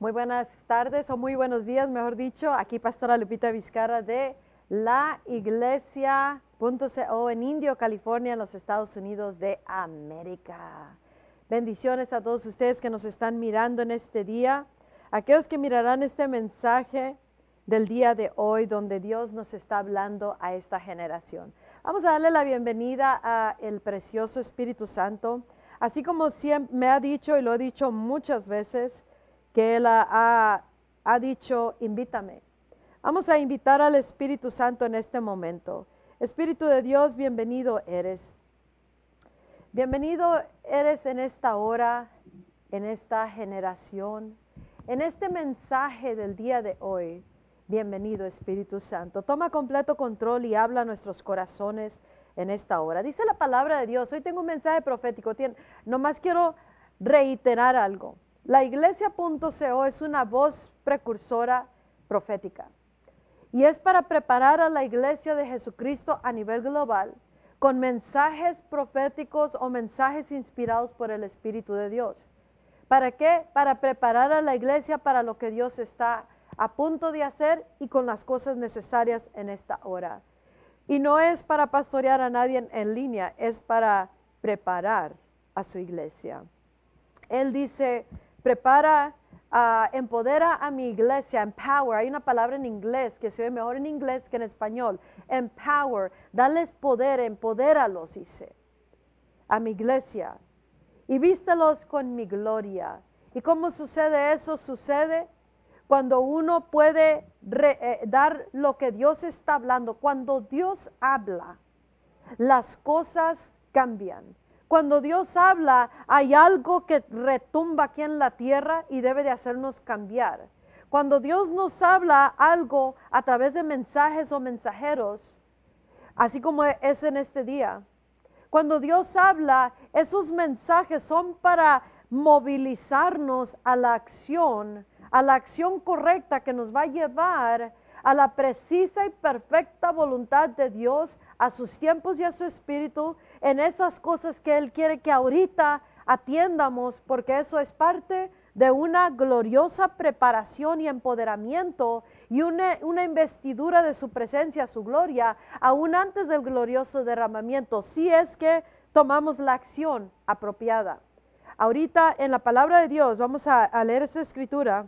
Muy buenas tardes o muy buenos días, mejor dicho. Aquí Pastora Lupita Vizcarra de la iglesia.co en Indio, California, en los Estados Unidos de América. Bendiciones a todos ustedes que nos están mirando en este día, aquellos que mirarán este mensaje del día de hoy donde Dios nos está hablando a esta generación. Vamos a darle la bienvenida a el precioso Espíritu Santo, así como siempre me ha dicho y lo he dicho muchas veces, que Él ha, dicho, invítame. Vamos a invitar al Espíritu Santo en este momento. Espíritu de Dios, bienvenido eres. Bienvenido eres en esta hora, en esta generación, en este mensaje del día de hoy. Bienvenido Espíritu Santo. Toma completo control y habla a nuestros corazones en esta hora. Dice la palabra de Dios. Hoy tengo un mensaje profético. Nomás quiero reiterar algo. La iglesia.co es una voz precursora profética y es para preparar a la iglesia de Jesucristo a nivel global con mensajes proféticos o mensajes inspirados por el Espíritu de Dios. ¿Para qué? Para preparar a la iglesia para lo que Dios está a punto de hacer y con las cosas necesarias en esta hora. Y no es para pastorear a nadie en, línea, es para preparar a su iglesia. Él dice, prepara, uh, empodera a mi iglesia, empower. Hay una palabra en inglés que se ve mejor en inglés que en español. Empower, dales poder, empodéralos, dice, a mi iglesia. Y vístelos con mi gloria. ¿Y cómo sucede eso? Sucede cuando uno puede eh, dar lo que Dios está hablando. Cuando Dios habla, las cosas cambian. Cuando Dios habla, hay algo que retumba aquí en la tierra y debe de hacernos cambiar. Cuando Dios nos habla algo a través de mensajes o mensajeros, así como es en este día, cuando Dios habla, esos mensajes son para movilizarnos a la acción, a la acción correcta que nos va a llevar a la precisa y perfecta voluntad de Dios, a sus tiempos y a su espíritu, en esas cosas que Él quiere que ahorita atiendamos, porque eso es parte de una gloriosa preparación y empoderamiento y una, una, investidura de su presencia, su gloria, aún antes del glorioso derramamiento, si es que tomamos la acción apropiada. Ahorita en la palabra de Dios vamos a, leer esta escritura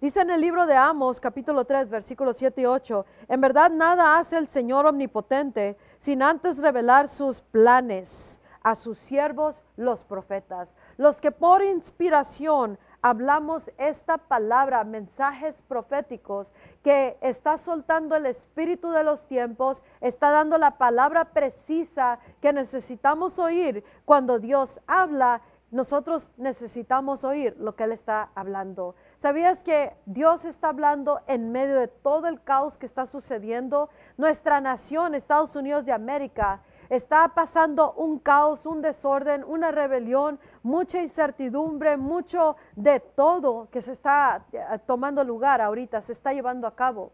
Dice en el libro de Amos, capítulo 3, versículos 7 y 8, en verdad nada hace el Señor omnipotente sin antes revelar sus planes a sus siervos los profetas, los que por inspiración hablamos esta palabra, mensajes proféticos que está soltando el espíritu de los tiempos, está dando la palabra precisa que necesitamos oír cuando Dios habla. Nosotros necesitamos oír lo que Él está hablando. ¿Sabías que Dios está hablando en medio de todo el caos que está sucediendo? Nuestra nación, Estados Unidos de América, está pasando un caos, un desorden, una rebelión, mucha incertidumbre, mucho de todo que se está eh, tomando lugar ahorita, se está llevando a cabo.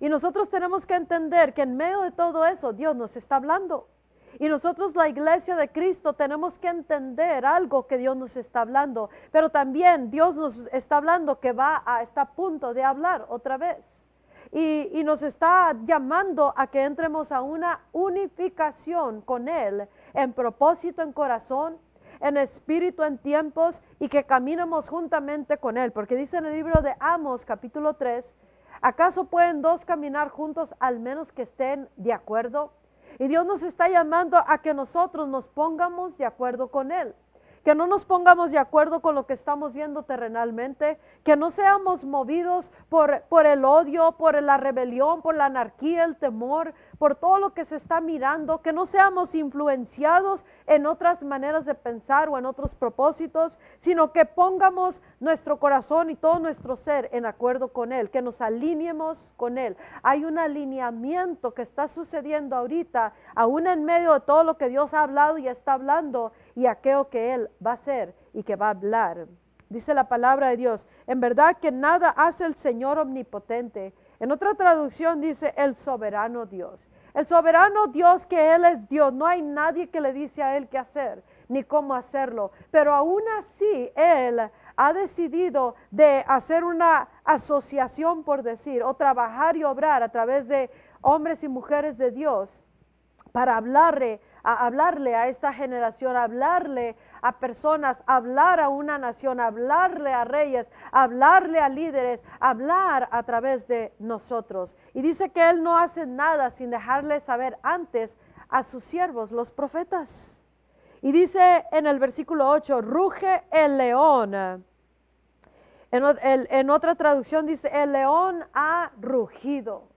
Y nosotros tenemos que entender que en medio de todo eso Dios nos está hablando. Y nosotros, la iglesia de Cristo, tenemos que entender algo que Dios nos está hablando, pero también Dios nos está hablando que va a, está a punto de hablar otra vez. Y, y nos está llamando a que entremos a una unificación con Él en propósito, en corazón, en espíritu, en tiempos y que caminemos juntamente con Él. Porque dice en el libro de Amos capítulo 3, ¿acaso pueden dos caminar juntos al menos que estén de acuerdo? Y Dios nos está llamando a que nosotros nos pongamos de acuerdo con Él que no nos pongamos de acuerdo con lo que estamos viendo terrenalmente, que no seamos movidos por, por, el odio, por la rebelión, por la anarquía, el temor, por todo lo que se está mirando, que no seamos influenciados en otras maneras de pensar o en otros propósitos, sino que pongamos nuestro corazón y todo nuestro ser en acuerdo con Él, que nos alineemos con Él. Hay un alineamiento que está sucediendo ahorita, aún en medio de todo lo que Dios ha hablado y está hablando y aquello que Él va a hacer y que va a hablar. Dice la palabra de Dios, en verdad que nada hace el Señor omnipotente. En otra traducción dice el soberano Dios. El soberano Dios que Él es Dios, no hay nadie que le dice a Él qué hacer ni cómo hacerlo. Pero aún así Él ha decidido de hacer una asociación, por decir, o trabajar y obrar a través de hombres y mujeres de Dios para hablarle a hablarle a esta generación, hablarle a personas, hablar a una nación, hablarle a reyes, hablarle a líderes, hablar a través de nosotros. Y dice que Él no hace nada sin dejarle saber antes a sus siervos, los profetas. Y dice en el versículo 8, ruge el león. En otra traducción dice, el león ha rugido.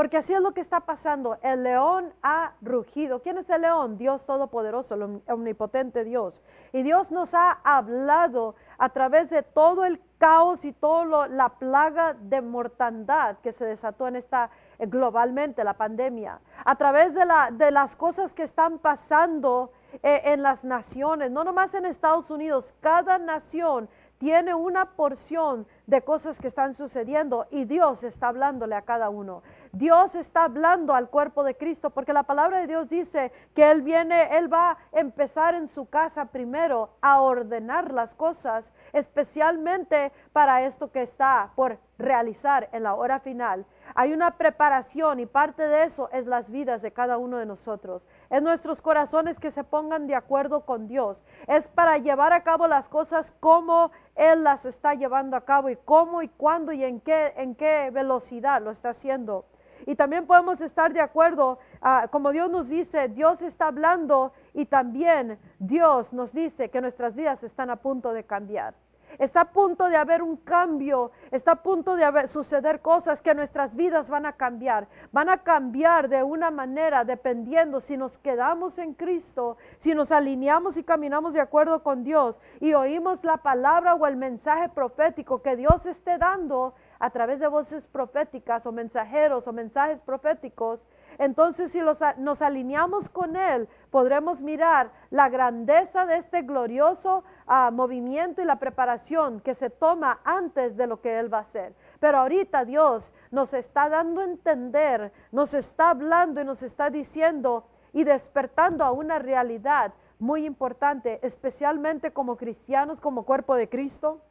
Porque así es lo que está pasando. El león ha rugido. ¿Quién es el león? Dios Todopoderoso, el omnipotente Dios. Y Dios nos ha hablado a través de todo el caos y toda la plaga de mortandad que se desató en esta eh, globalmente, la pandemia. A través de, la, de las cosas que están pasando eh, en las naciones, no nomás en Estados Unidos, cada nación tiene una porción de cosas que están sucediendo y Dios está hablándole a cada uno. Dios está hablando al cuerpo de Cristo porque la palabra de Dios dice que Él viene, Él va a empezar en su casa primero a ordenar las cosas, especialmente para esto que está por realizar en la hora final. Hay una preparación y parte de eso es las vidas de cada uno de nosotros. Es nuestros corazones que se pongan de acuerdo con Dios. Es para llevar a cabo las cosas como Él las está llevando a cabo y cómo y cuándo y en qué, en qué velocidad lo está haciendo. Y también podemos estar de acuerdo, ah, como Dios nos dice, Dios está hablando y también Dios nos dice que nuestras vidas están a punto de cambiar. Está a punto de haber un cambio, está a punto de suceder cosas que nuestras vidas van a cambiar. Van a cambiar de una manera dependiendo si nos quedamos en Cristo, si nos alineamos y caminamos de acuerdo con Dios y oímos la palabra o el mensaje profético que Dios esté dando a través de voces proféticas o mensajeros o mensajes proféticos entonces, si nos alineamos con Él, podremos mirar la grandeza de este glorioso ah, movimiento y la preparación que se toma antes de lo que Él va a hacer. Pero ahorita Dios nos está dando a entender, nos está hablando y nos está diciendo y despertando a una realidad muy importante, especialmente como cristianos, como cuerpo de Cristo,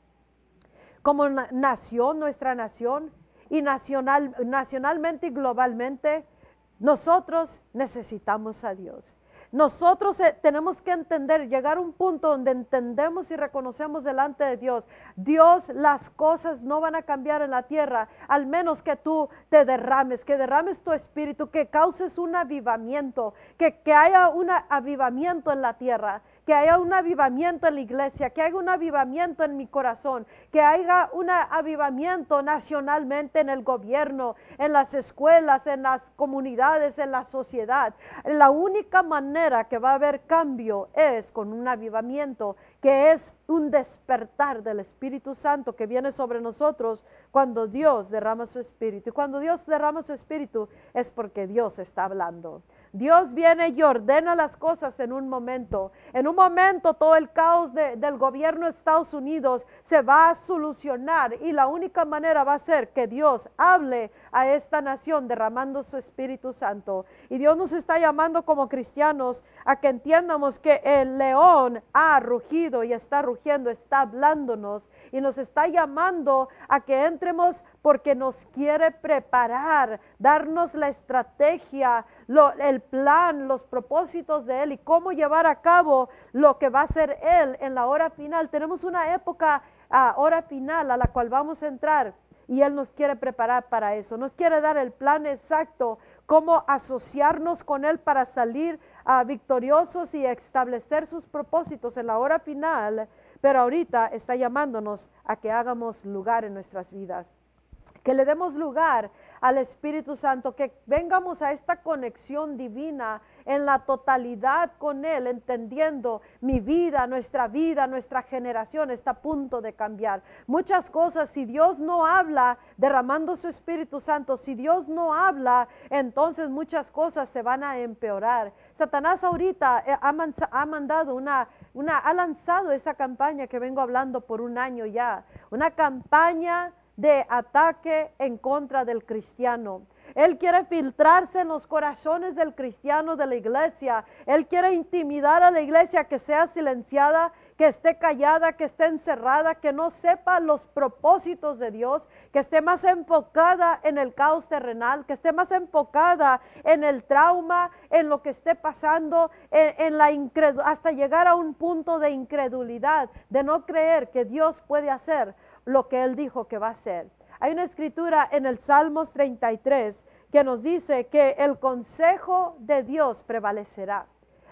como nación, nuestra nación, y nacional, nacionalmente y globalmente nosotros necesitamos a Dios. Nosotros eh, tenemos que entender, llegar a un punto donde entendemos y reconocemos delante de Dios, Dios, las cosas no van a cambiar en la tierra, al menos que tú te derrames, que derrames tu espíritu, que causes un avivamiento, que, que haya un avivamiento en la tierra que haya un avivamiento en la iglesia, que haya un avivamiento en mi corazón, que haya un avivamiento nacionalmente en el gobierno, en las escuelas, en las comunidades, en la sociedad. La única manera que va a haber cambio es con un avivamiento, que es un despertar del Espíritu Santo que viene sobre nosotros cuando Dios derrama su Espíritu. Y cuando Dios derrama su Espíritu es porque Dios está hablando. Dios viene y ordena las cosas en un momento. En un momento todo el caos del gobierno de Estados Unidos se va a solucionar y la única manera va a ser que Dios hable a esta nación derramando su Espíritu Santo. Y Dios nos está llamando como cristianos a que entiendamos que el león ha rugido y está rugiendo, está hablándonos y nos está llamando a que entremos porque nos quiere preparar, darnos la estrategia, el plan, los propósitos de Él y cómo llevar a cabo lo que va a ser Él en la hora final. Tenemos una época, a hora final a la cual vamos a entrar y Él nos quiere preparar para eso. Nos quiere dar el plan exacto, cómo asociarnos con Él para salir a victoriosos y establecer sus propósitos en la hora final pero ahorita está llamándonos a que hagamos lugar en nuestras vidas, que le demos lugar al Espíritu Santo, que vengamos a esta conexión divina en la totalidad con Él, entendiendo mi vida, nuestra vida, nuestra generación está a punto de cambiar. Muchas cosas, si Dios no habla derramando su Espíritu Santo, si Dios no habla, entonces muchas cosas se van a empeorar. Satanás ahorita eh, ha, mandado una una, ha lanzado esa campaña que vengo hablando por un año ya, una campaña de ataque en contra del cristiano. Él quiere filtrarse en los corazones del cristiano de la iglesia. Él quiere intimidar a la iglesia que sea silenciada, que esté callada, que esté encerrada, que no sepa los propósitos de Dios, que esté más enfocada en el caos terrenal, que esté más enfocada en el trauma, en lo que esté pasando, en, la hasta llegar a un punto de incredulidad, de no creer que Dios puede hacer lo que Él dijo que va a hacer. Hay una escritura en el Salmos 33 que nos dice que el consejo de Dios prevalecerá.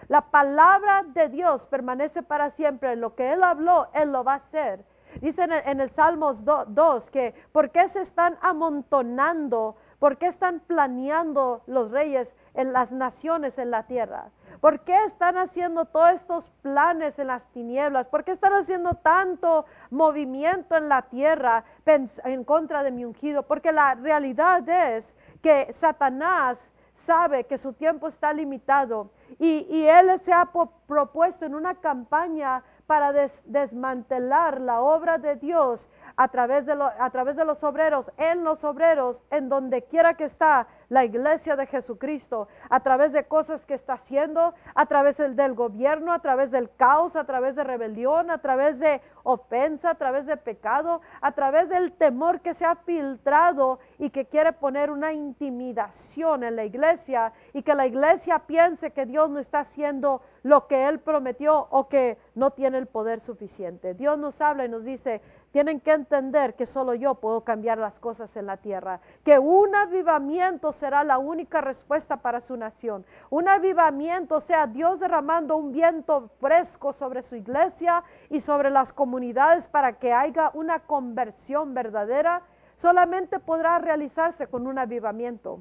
La palabra de Dios permanece para siempre. Lo que Él habló, Él lo va a hacer. Dice en el, Salmos 2 que, ¿por qué se están amontonando? ¿Por qué están planeando los reyes en las naciones en la tierra? ¿Por qué están haciendo todos estos planes en las tinieblas? ¿Por qué están haciendo tanto movimiento en la tierra en contra de mi ungido? Porque la realidad es que Satanás sabe que su tiempo está limitado y, él se ha propuesto en una campaña para desmantelar la obra de Dios a través, de a través de los obreros, en los obreros, en donde quiera que está la iglesia de Jesucristo, a través de cosas que está haciendo, a través del, del gobierno, a través del caos, a través de rebelión, a través de ofensa, a través de pecado, a través del temor que se ha filtrado y que quiere poner una intimidación en la iglesia y que la iglesia piense que Dios no está haciendo lo que Él prometió o que no tiene el poder suficiente. Dios nos habla y nos dice, tienen que entender que solo yo puedo cambiar las cosas en la tierra, que un avivamiento será la única respuesta para su nación. Un avivamiento, o sea, Dios derramando un viento fresco sobre su iglesia y sobre las comunidades para que haya una conversión verdadera, solamente podrá realizarse con un avivamiento,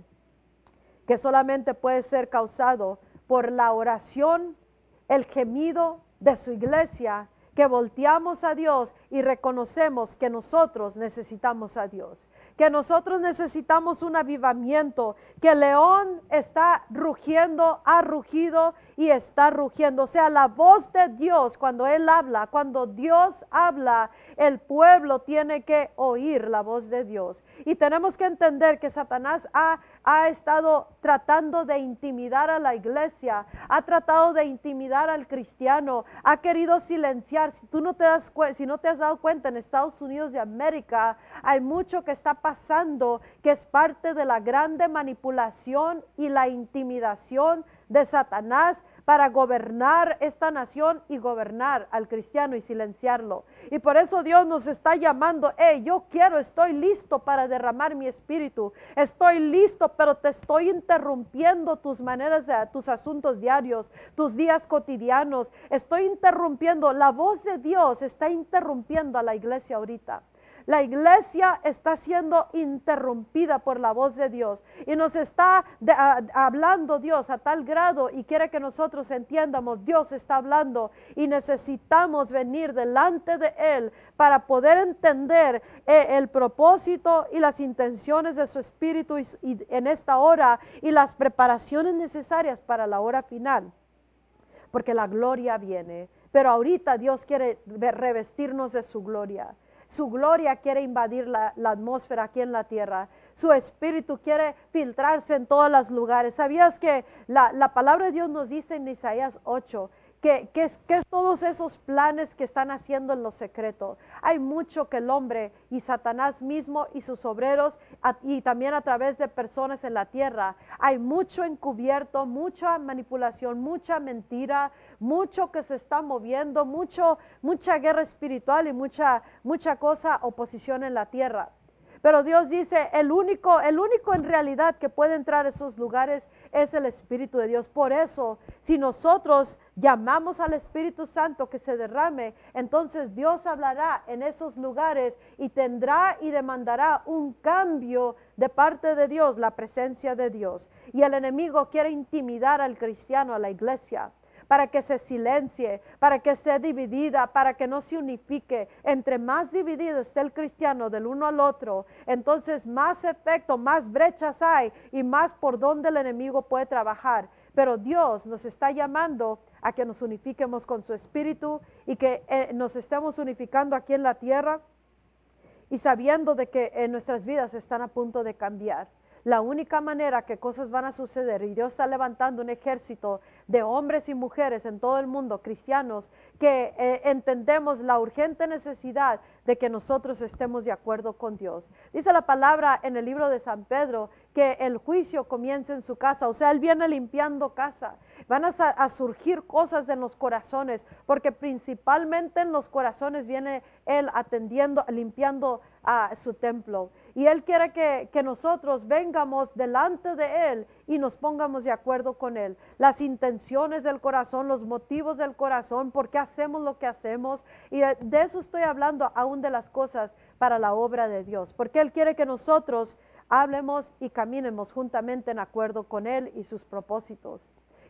que solamente puede ser causado por la oración, el gemido de su iglesia que volteamos a Dios y reconocemos que nosotros necesitamos a Dios, que nosotros necesitamos un avivamiento, que el león está rugiendo, ha rugido y está rugiendo. O sea, la voz de Dios cuando Él habla, cuando Dios habla, el pueblo tiene que oír la voz de Dios. Y tenemos que entender que Satanás ha ha estado tratando de intimidar a la iglesia, ha tratado de intimidar al cristiano, ha querido silenciar. Si tú no te das si no te has dado cuenta en Estados Unidos de América, hay mucho que está pasando que es parte de la grande manipulación y la intimidación de Satanás para gobernar esta nación y gobernar al cristiano y silenciarlo. Y por eso Dios nos está llamando, hey, yo quiero, estoy listo para derramar mi espíritu, estoy listo, pero te estoy interrumpiendo tus maneras de tus asuntos diarios, tus días cotidianos, estoy interrumpiendo, la voz de Dios está interrumpiendo a la iglesia ahorita. La iglesia está siendo interrumpida por la voz de Dios y nos está hablando Dios a tal grado y quiere que nosotros entiendamos, Dios está hablando y necesitamos venir delante de Él para poder entender eh, el propósito y las intenciones de su Espíritu en esta hora y las preparaciones necesarias para la hora final. Porque la gloria viene, pero ahorita Dios quiere revestirnos de su gloria. Su gloria quiere invadir la, atmósfera aquí en la tierra. Su espíritu quiere filtrarse en todos los lugares. ¿Sabías que la, la palabra de Dios nos dice en Isaías 8 que, es, todos esos planes que están haciendo en lo secreto. Hay mucho que el hombre y Satanás mismo y sus obreros y también a través de personas en la tierra, hay mucho encubierto, mucha manipulación, mucha mentira, mucho que se está moviendo, mucho, mucha guerra espiritual y mucha, mucha cosa, oposición en la tierra. Pero Dios dice, el único, el único en realidad que puede entrar a esos lugares es el Espíritu de Dios. Por eso, si nosotros llamamos al Espíritu Santo que se derrame, entonces Dios hablará en esos lugares y tendrá y demandará un cambio de parte de Dios, la presencia de Dios. Y el enemigo quiere intimidar al cristiano, a la iglesia para que se silencie, para que esté dividida, para que no se unifique. Entre más dividido esté el cristiano del uno al otro, entonces más efecto, más brechas hay y más por donde el enemigo puede trabajar. Pero Dios nos está llamando a que nos unifiquemos con su espíritu y que eh, nos estemos unificando aquí en la tierra y sabiendo de que en nuestras vidas están a punto de cambiar. La única manera que cosas van a suceder y Dios está levantando un ejército de hombres y mujeres en todo el mundo, cristianos, que eh, entendemos la urgente necesidad de que nosotros estemos de acuerdo con Dios. Dice la palabra en el libro de San Pedro que el juicio comienza en su casa, o sea, Él viene limpiando casa. Van a, a surgir cosas en los corazones, porque principalmente en los corazones viene Él atendiendo, limpiando a su templo. Y Él quiere que, que, nosotros vengamos delante de Él y nos pongamos de acuerdo con Él. Las intenciones del corazón, los motivos del corazón, por qué hacemos lo que hacemos. Y de eso estoy hablando aún de las cosas para la obra de Dios. Porque Él quiere que nosotros hablemos y caminemos juntamente en acuerdo con Él y sus propósitos.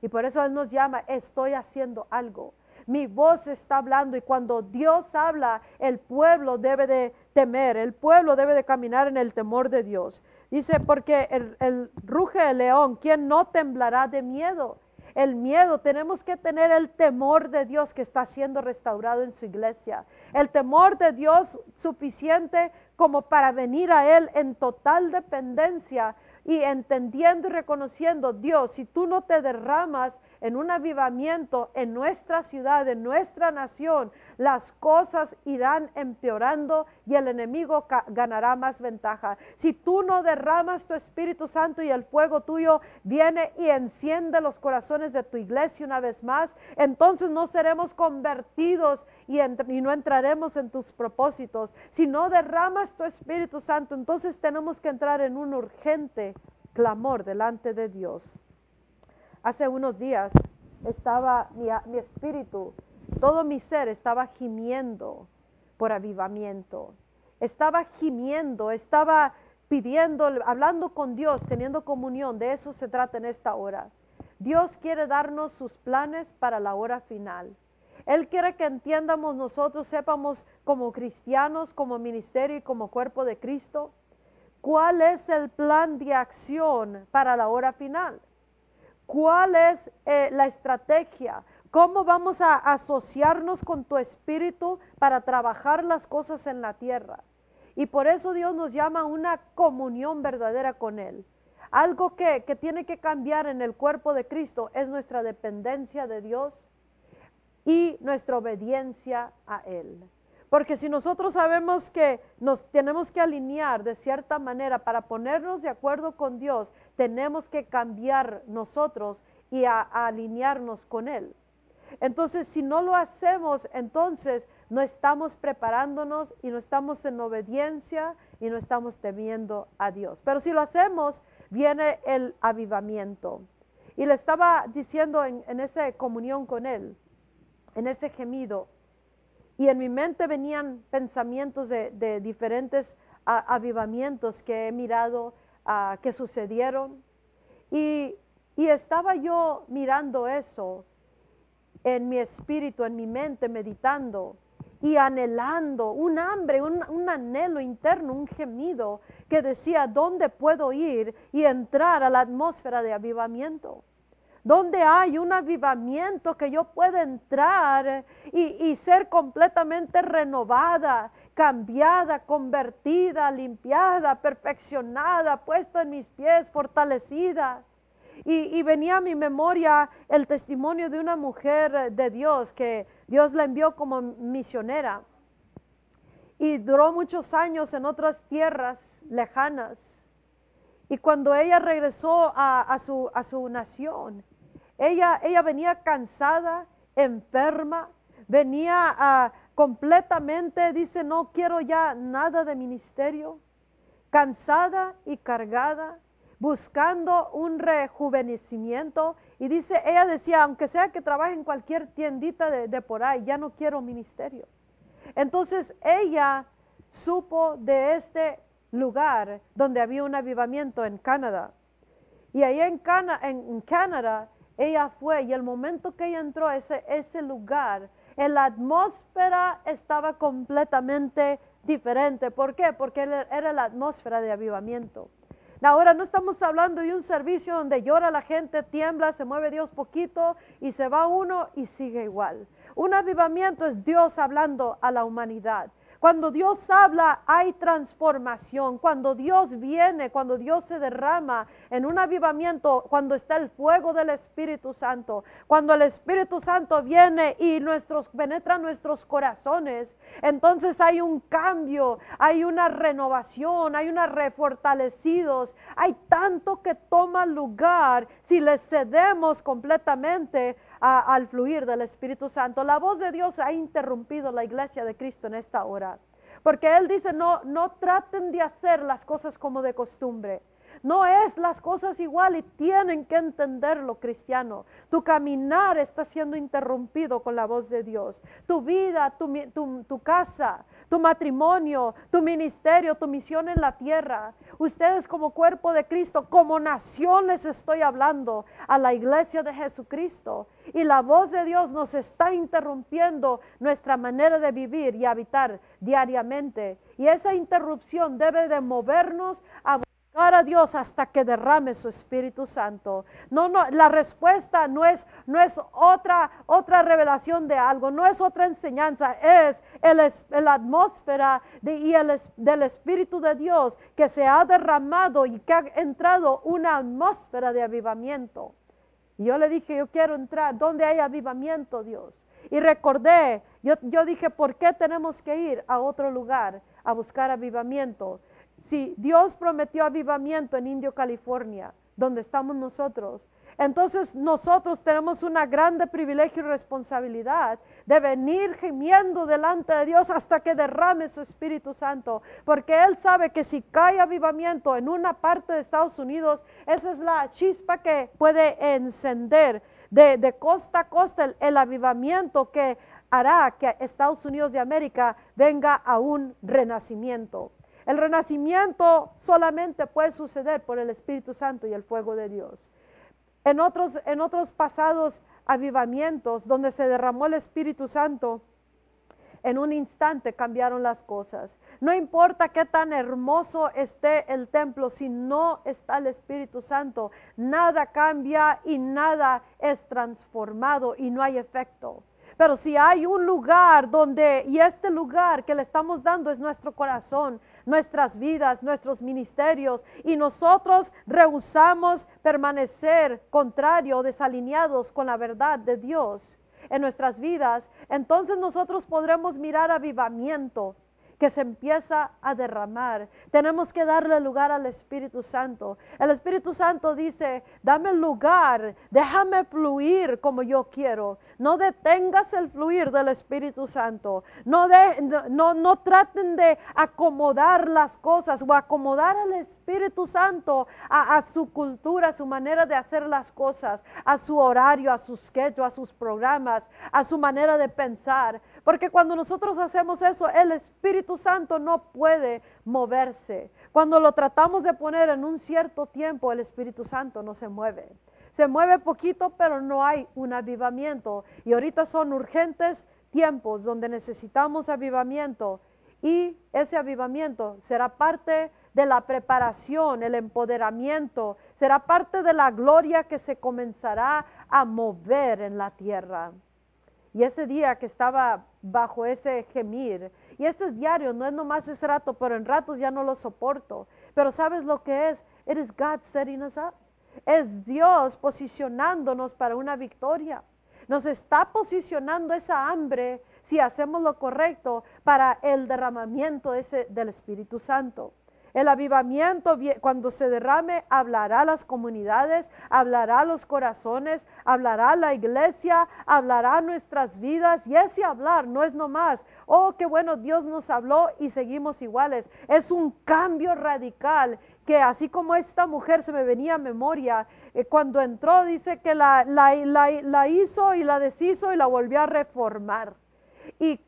Y por eso Él nos llama, estoy haciendo algo mi voz está hablando y cuando Dios habla, el pueblo debe de temer, el pueblo debe de caminar en el temor de Dios. Dice, porque el, ruge el león, ¿quién no temblará de miedo? El miedo, tenemos que tener el temor de Dios que está siendo restaurado en su iglesia. El temor de Dios suficiente como para venir a Él en total dependencia y entendiendo y reconociendo, Dios, si tú no te derramas en un avivamiento en nuestra ciudad, en nuestra nación, las cosas irán empeorando y el enemigo ganará más ventaja. Si tú no derramas tu Espíritu Santo y el fuego tuyo viene y enciende los corazones de tu iglesia una vez más, entonces no seremos convertidos y, y, no entraremos en tus propósitos. Si no derramas tu Espíritu Santo, entonces tenemos que entrar en un urgente clamor delante de Dios. Hace unos días estaba mi, espíritu, todo mi ser estaba gimiendo por avivamiento. Estaba gimiendo, estaba pidiendo, hablando con Dios, teniendo comunión. De eso se trata en esta hora. Dios quiere darnos sus planes para la hora final. Él quiere que entiendamos nosotros, sepamos como cristianos, como ministerio y como cuerpo de Cristo, cuál es el plan de acción para la hora final. ¿Cuál es eh, la estrategia? ¿Cómo vamos a asociarnos con tu espíritu para trabajar las cosas en la tierra? Y por eso Dios nos llama a una comunión verdadera con Él. Algo que, que tiene que cambiar en el cuerpo de Cristo es nuestra dependencia de Dios y nuestra obediencia a Él. Porque si nosotros sabemos que nos tenemos que alinear de cierta manera para ponernos de acuerdo con Dios, tenemos que cambiar nosotros y alinearnos con Él. Entonces, si no lo hacemos, entonces no estamos preparándonos y no estamos en obediencia y no estamos temiendo a Dios. Pero si lo hacemos, viene el avivamiento. Y le estaba diciendo en, esa comunión con Él, en ese gemido, y en mi mente venían pensamientos de, diferentes avivamientos que he mirado que sucedieron. Y, estaba yo mirando eso en mi espíritu, en mi mente, meditando y anhelando un hambre, un, un, anhelo interno, un gemido que decía, ¿dónde puedo ir y entrar a la atmósfera de avivamiento? Donde hay un avivamiento que yo pueda entrar y, ser completamente renovada, cambiada, convertida, limpiada, perfeccionada, puesta en mis pies, fortalecida. Y, y, venía a mi memoria el testimonio de una mujer de Dios que Dios la envió como misionera y duró muchos años en otras tierras lejanas. Y cuando ella regresó a, su, a su nación, ella, ella venía cansada, enferma, venía ah, completamente, dice, no quiero ya nada de ministerio, cansada y cargada, buscando un rejuvenecimiento. Y dice, ella decía, aunque sea que trabaje en cualquier tiendita de, de por ahí, ya no quiero ministerio. Entonces ella supo de este lugar donde había un avivamiento en Canadá. Y ahí en, en Canadá ella fue y el momento que ella entró a ese, ese lugar, la atmósfera estaba completamente diferente. ¿Por qué? Porque era la atmósfera de avivamiento. Ahora no estamos hablando de un servicio donde llora la gente, tiembla, se mueve Dios poquito y se va uno y sigue igual. Un avivamiento es Dios hablando a la humanidad. Cuando Dios habla, hay transformación. Cuando Dios viene, cuando Dios se derrama en un avivamiento, cuando está el fuego del Espíritu Santo, cuando el Espíritu Santo viene y nuestros, penetra nuestros corazones, entonces hay un cambio, hay una renovación, hay una refortalecidos, hay tanto que toma lugar si le cedemos completamente al fluir del Espíritu Santo. La voz de Dios ha interrumpido la iglesia de Cristo en esta hora. Porque Él dice, no, no traten de hacer las cosas como de costumbre. No es las cosas igual y tienen que entenderlo, cristiano. Tu caminar está siendo interrumpido con la voz de Dios. Tu vida, tu, tu, casa, tu matrimonio, tu ministerio, tu misión en la tierra. Ustedes como cuerpo de Cristo, como nación les estoy hablando a la iglesia de Jesucristo. Y la voz de Dios nos está interrumpiendo nuestra manera de vivir y habitar diariamente. Y esa interrupción debe de movernos a a Dios hasta que derrame su Espíritu Santo. No, no, la respuesta no es, no es otra, otra revelación de algo, no es otra enseñanza, es el, la atmósfera de, y el, del Espíritu de Dios que se ha derramado y que ha entrado una atmósfera de avivamiento. Y yo le dije, yo quiero entrar, donde hay avivamiento, Dios? Y recordé, yo, yo dije, ¿por qué tenemos que ir a otro lugar a buscar avivamiento? Si Dios prometió avivamiento en Indio, California, donde estamos nosotros, entonces nosotros tenemos una grande privilegio y responsabilidad de venir gimiendo delante de Dios hasta que derrame su Espíritu Santo, porque Él sabe que si cae avivamiento en una parte de Estados Unidos, esa es la chispa que puede encender de, costa a costa el avivamiento que hará que Estados Unidos de América venga a un renacimiento. El renacimiento solamente puede suceder por el Espíritu Santo y el fuego de Dios. En otros, en otros pasados avivamientos donde se derramó el Espíritu Santo, en un instante cambiaron las cosas. No importa qué tan hermoso esté el templo, si no está el Espíritu Santo, nada cambia y nada es transformado y no hay efecto. Pero si hay un lugar donde, y este lugar que le estamos dando es nuestro corazón, nuestras vidas, nuestros ministerios, y nosotros rehusamos permanecer contrario, desalineados con la verdad de Dios en nuestras vidas, entonces nosotros podremos mirar avivamiento que se empieza a derramar. Tenemos que darle lugar al Espíritu Santo. El Espíritu Santo dice, dame lugar, déjame fluir como yo quiero. No detengas el fluir del Espíritu Santo. No, de, no, no traten de acomodar las cosas o acomodar al Espíritu Santo a, su cultura, a su manera de hacer las cosas, a su horario, a sus schedule, a sus programas, a su manera de pensar. Porque cuando nosotros hacemos eso, el Espíritu Santo no puede moverse. Cuando lo tratamos de poner en un cierto tiempo, el Espíritu Santo no se mueve. Se mueve poquito, pero no hay un avivamiento. Y ahorita son urgentes tiempos donde necesitamos avivamiento. Y ese avivamiento será parte de la preparación, el empoderamiento, será parte de la gloria que se comenzará a mover en la tierra. Y ese día que estaba bajo ese gemir, y esto es diario, no es nomás ese rato, pero en ratos ya no lo soporto. Pero ¿sabes lo que es? It is God setting us up. Es Dios posicionándonos para una victoria. Nos está posicionando esa hambre, si hacemos lo correcto, para el derramamiento ese del Espíritu Santo. El avivamiento, cuando se derrame, hablará a las comunidades, hablará a los corazones, hablará la iglesia, hablará a nuestras vidas. Y ese hablar no es nomás, oh, qué bueno, Dios nos habló y seguimos iguales. Es un cambio radical que así como esta mujer se me venía a memoria, eh, cuando entró dice que la, la hizo y la deshizo y la volvió a reformar y,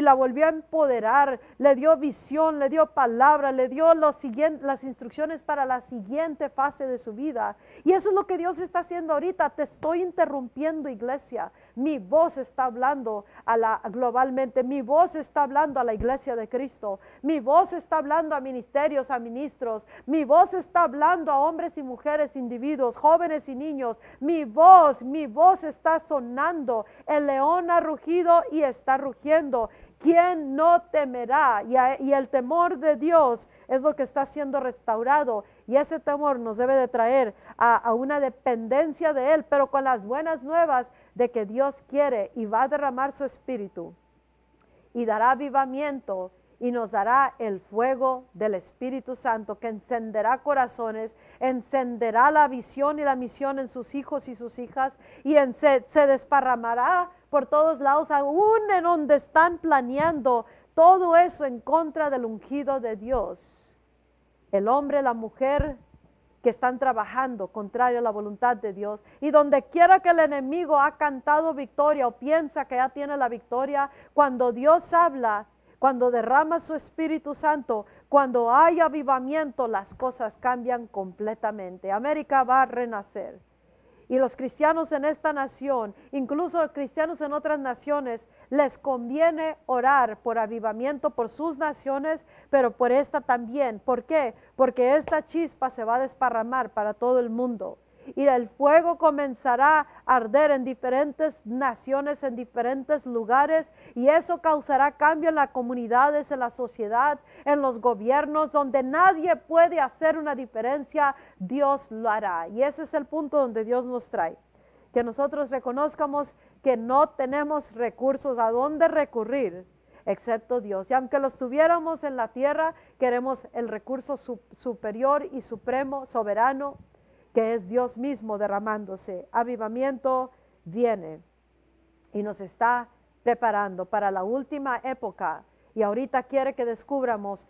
la volvió a empoderar, le dio visión, le dio palabra, le dio las instrucciones para la siguiente fase de su vida. Y eso es lo que Dios está haciendo ahorita. Te estoy interrumpiendo, iglesia. Mi voz está hablando a la, globalmente, mi voz está hablando a la iglesia de Cristo, mi voz está hablando a ministerios, a ministros, mi voz está hablando a hombres y mujeres, individuos, jóvenes y niños. Mi voz, mi voz está sonando. El león ha rugido y está rugiendo. ¿quién no temerá? Y, el temor de Dios es lo que está siendo restaurado. Y ese temor nos debe de traer a, a una dependencia de Él, pero con las buenas nuevas de que Dios quiere y va a derramar su espíritu y dará avivamiento y nos dará el fuego del Espíritu Santo que encenderá corazones, encenderá la visión y la misión en sus hijos y sus hijas y se, se desparramará por todos lados, aún en donde están planeando todo eso en contra del ungido de Dios. El hombre, la mujer que están trabajando contrario a la voluntad de Dios. Y donde quiera que el enemigo ha cantado victoria o piensa que ya tiene la victoria, cuando Dios habla, cuando derrama su Espíritu Santo, cuando hay avivamiento, las cosas cambian completamente. América va a renacer. Y los cristianos en esta nación, incluso los cristianos en otras naciones, les conviene orar por avivamiento por sus naciones, pero por esta también. ¿Por qué? Porque esta chispa se va a desparramar para todo el mundo y el fuego comenzará a arder en diferentes naciones, en diferentes lugares, y eso causará cambio en las comunidades, en la sociedad, en los gobiernos, donde nadie puede hacer una diferencia, Dios lo hará. Y ese es el punto donde Dios nos trae. Que nosotros reconozcamos que no tenemos recursos a dónde recurrir excepto Dios. Y aunque los tuviéramos en la tierra, queremos el recurso superior y supremo, soberano, que es Dios mismo derramándose. Avivamiento viene y nos está preparando para la última época y ahorita quiere que descubramos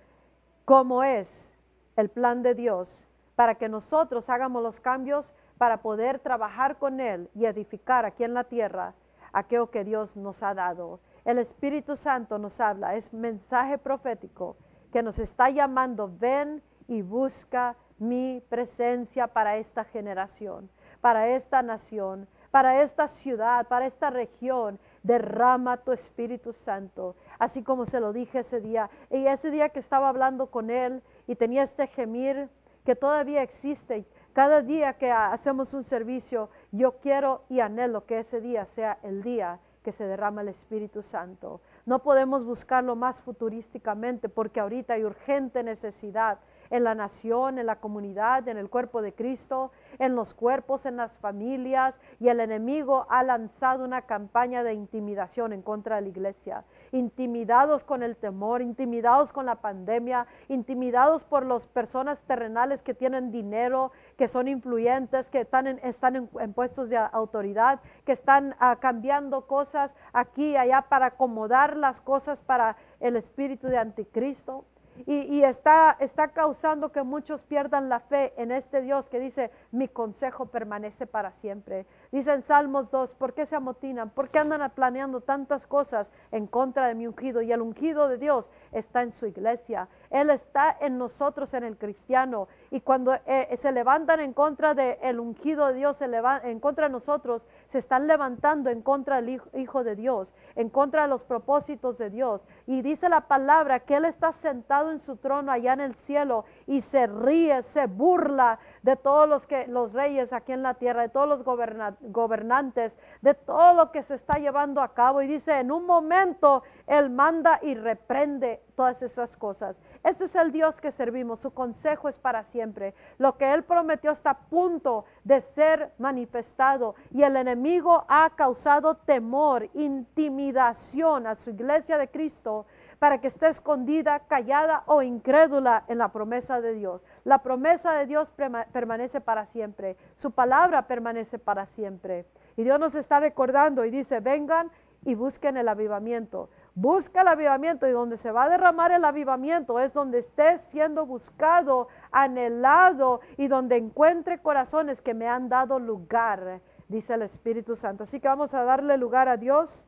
cómo es el plan de Dios para que nosotros hagamos los cambios para poder trabajar con Él y edificar aquí en la tierra aquello que Dios nos ha dado. El Espíritu Santo nos habla, es mensaje profético que nos está llamando, ven y busca mi presencia para esta generación, para esta nación, para esta ciudad, para esta región. Derrama tu Espíritu Santo, así como se lo dije ese día. Y ese día que estaba hablando con él y tenía este gemir que todavía existe. Cada día que hacemos un servicio, yo quiero y anhelo que ese día sea el día que se derrama el Espíritu Santo. No podemos buscarlo más futurísticamente porque ahorita hay urgente necesidad en la nación, en la comunidad, en el cuerpo de Cristo, en los cuerpos, en las familias, y el enemigo ha lanzado una campaña de intimidación en contra de la iglesia. Intimidados con el temor, intimidados con la pandemia, intimidados por las personas terrenales que tienen dinero, que son influyentes, que están en, puestos de autoridad, que están ah, cambiando cosas aquí y allá para acomodar las cosas para el espíritu de anticristo y, está, está causando que muchos pierdan la fe en este Dios que dice, mi consejo permanece para siempre. Dice en Salmos 2, ¿por qué se amotinan? ¿Por qué andan planeando tantas cosas en contra de mi ungido? Y el ungido de Dios está en su iglesia. Él está en nosotros, en el cristiano. Y cuando eh, se levantan en contra del el ungido de Dios, se en contra de nosotros, se están levantando en contra del hijo, de Dios, en contra de los propósitos de Dios. Y dice la palabra que Él está sentado en su trono allá en el cielo y se ríe, se burla de todos los, que, los reyes aquí en la tierra, de todos los gobernantes, de todo lo que se está llevando a cabo. Y dice, en un momento Él manda y reprende todas esas cosas. Este es el Dios que servimos, su consejo es para siempre. Lo que Él prometió está a punto de ser manifestado y el enemigo ha causado temor, intimidación a su iglesia de Cristo para que esté escondida, callada o incrédula en la promesa de Dios. La promesa de Dios permanece para siempre, su palabra permanece para siempre. Y Dios nos está recordando y dice, vengan y busquen el avivamiento. Busca el avivamiento y donde se va a derramar el avivamiento es donde esté siendo buscado, anhelado y donde encuentre corazones que me han dado lugar, dice el Espíritu Santo. Así que vamos a darle lugar a Dios,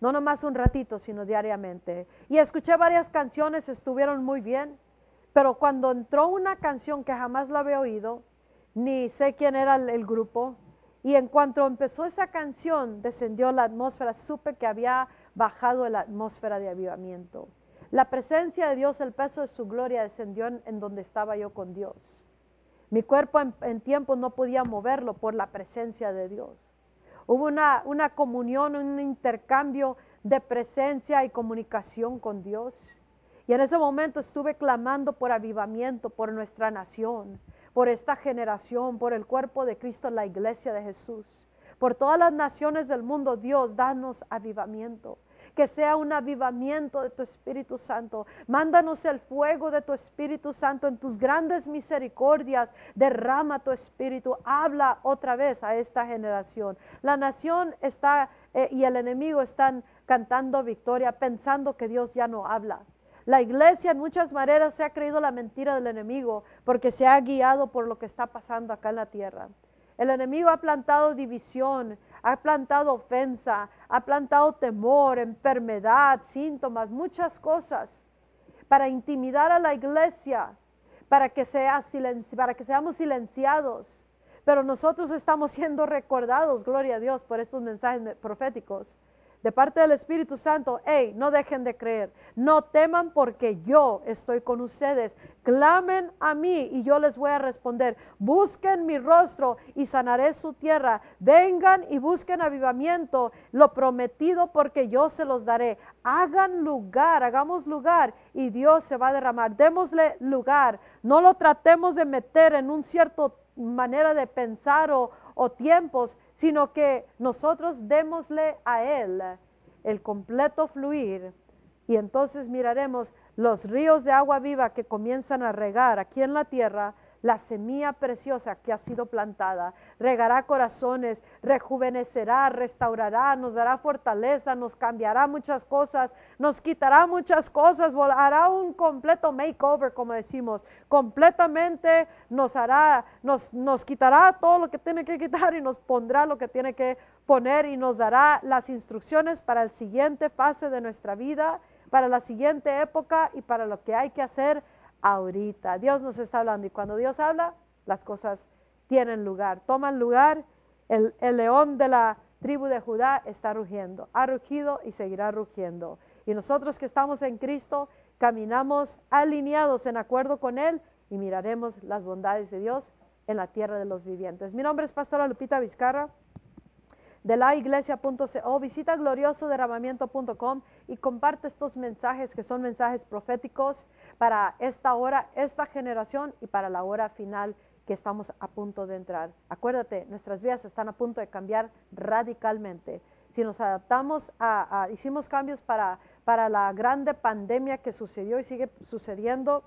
no nomás un ratito, sino diariamente. Y escuché varias canciones, estuvieron muy bien, pero cuando entró una canción que jamás la había oído, ni sé quién era el, grupo, y en cuanto empezó esa canción, descendió la atmósfera, supe que había bajado la atmósfera de avivamiento. La presencia de Dios, el peso de su gloria descendió en, donde estaba yo con Dios. Mi cuerpo en, tiempo no podía moverlo por la presencia de Dios. Hubo una, una comunión, un intercambio de presencia y comunicación con Dios. Y en ese momento estuve clamando por avivamiento, por nuestra nación, por esta generación, por el cuerpo de Cristo, la iglesia de Jesús. Por todas las naciones del mundo, Dios, danos avivamiento que sea un avivamiento de tu Espíritu Santo. Mándanos el fuego de tu Espíritu Santo en tus grandes misericordias. Derrama tu Espíritu. Habla otra vez a esta generación. La nación está eh, y el enemigo están cantando victoria, pensando que Dios ya no habla. La iglesia en muchas maneras se ha creído la mentira del enemigo porque se ha guiado por lo que está pasando acá en la tierra. El enemigo ha plantado división, ha plantado ofensa, ha plantado temor, enfermedad, síntomas, muchas cosas para intimidar a la iglesia, para que, sea para que seamos silenciados. Pero nosotros estamos siendo recordados, gloria a Dios, por estos mensajes proféticos de parte del Espíritu Santo, hey, no dejen de creer, no teman porque yo estoy con ustedes. Clamen a mí y yo les voy a responder. Busquen mi rostro y sanaré su tierra. Vengan y busquen avivamiento, lo prometido porque yo se los daré. Hagan lugar, hagamos lugar y Dios se va a derramar. Démosle lugar. No lo tratemos de meter en un cierto manera de pensar o, o tiempos, sino que nosotros démosle a Él el completo fluir. Y entonces miraremos los ríos de agua viva que comienzan a regar aquí en la tierra la semilla preciosa que ha sido plantada. Regará corazones, rejuvenecerá, restaurará, nos dará fortaleza, nos cambiará muchas cosas, nos quitará muchas cosas, hará un completo makeover, como decimos. Completamente nos hará, nos, nos quitará todo lo que tiene que quitar y nos pondrá lo que tiene que poner y nos dará las instrucciones para el siguiente fase de nuestra vida, para la siguiente época y para lo que hay que hacer ahorita. Dios nos está hablando y cuando Dios habla, las cosas tienen lugar, toman lugar. El, león de la tribu de Judá está rugiendo, ha rugido y seguirá rugiendo. Y nosotros que estamos en Cristo, caminamos alineados en acuerdo con Él y miraremos las bondades de Dios en la tierra de los vivientes. Mi nombre es Pastora Lupita Vizcarra de la iglesia.co. Visita gloriosoderramamiento.com y comparte estos mensajes que son mensajes proféticos para esta hora, esta generación y para la hora final que estamos a punto de entrar. Acuérdate, nuestras vidas están a punto de cambiar radicalmente. Si nos adaptamos a, hicimos cambios para, para la grande pandemia que sucedió y sigue sucediendo,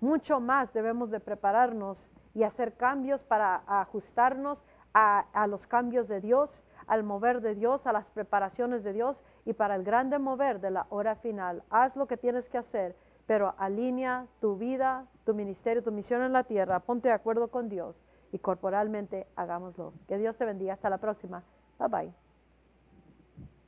mucho más debemos de prepararnos y hacer cambios para ajustarnos a, a los cambios de Dios al mover de Dios, a las preparaciones de Dios y para el grande mover de la hora final. Haz lo que tienes que hacer, pero alinea tu vida, tu ministerio, tu misión en la tierra, ponte de acuerdo con Dios y corporalmente hagámoslo. Que Dios te bendiga. Hasta la próxima. Bye bye.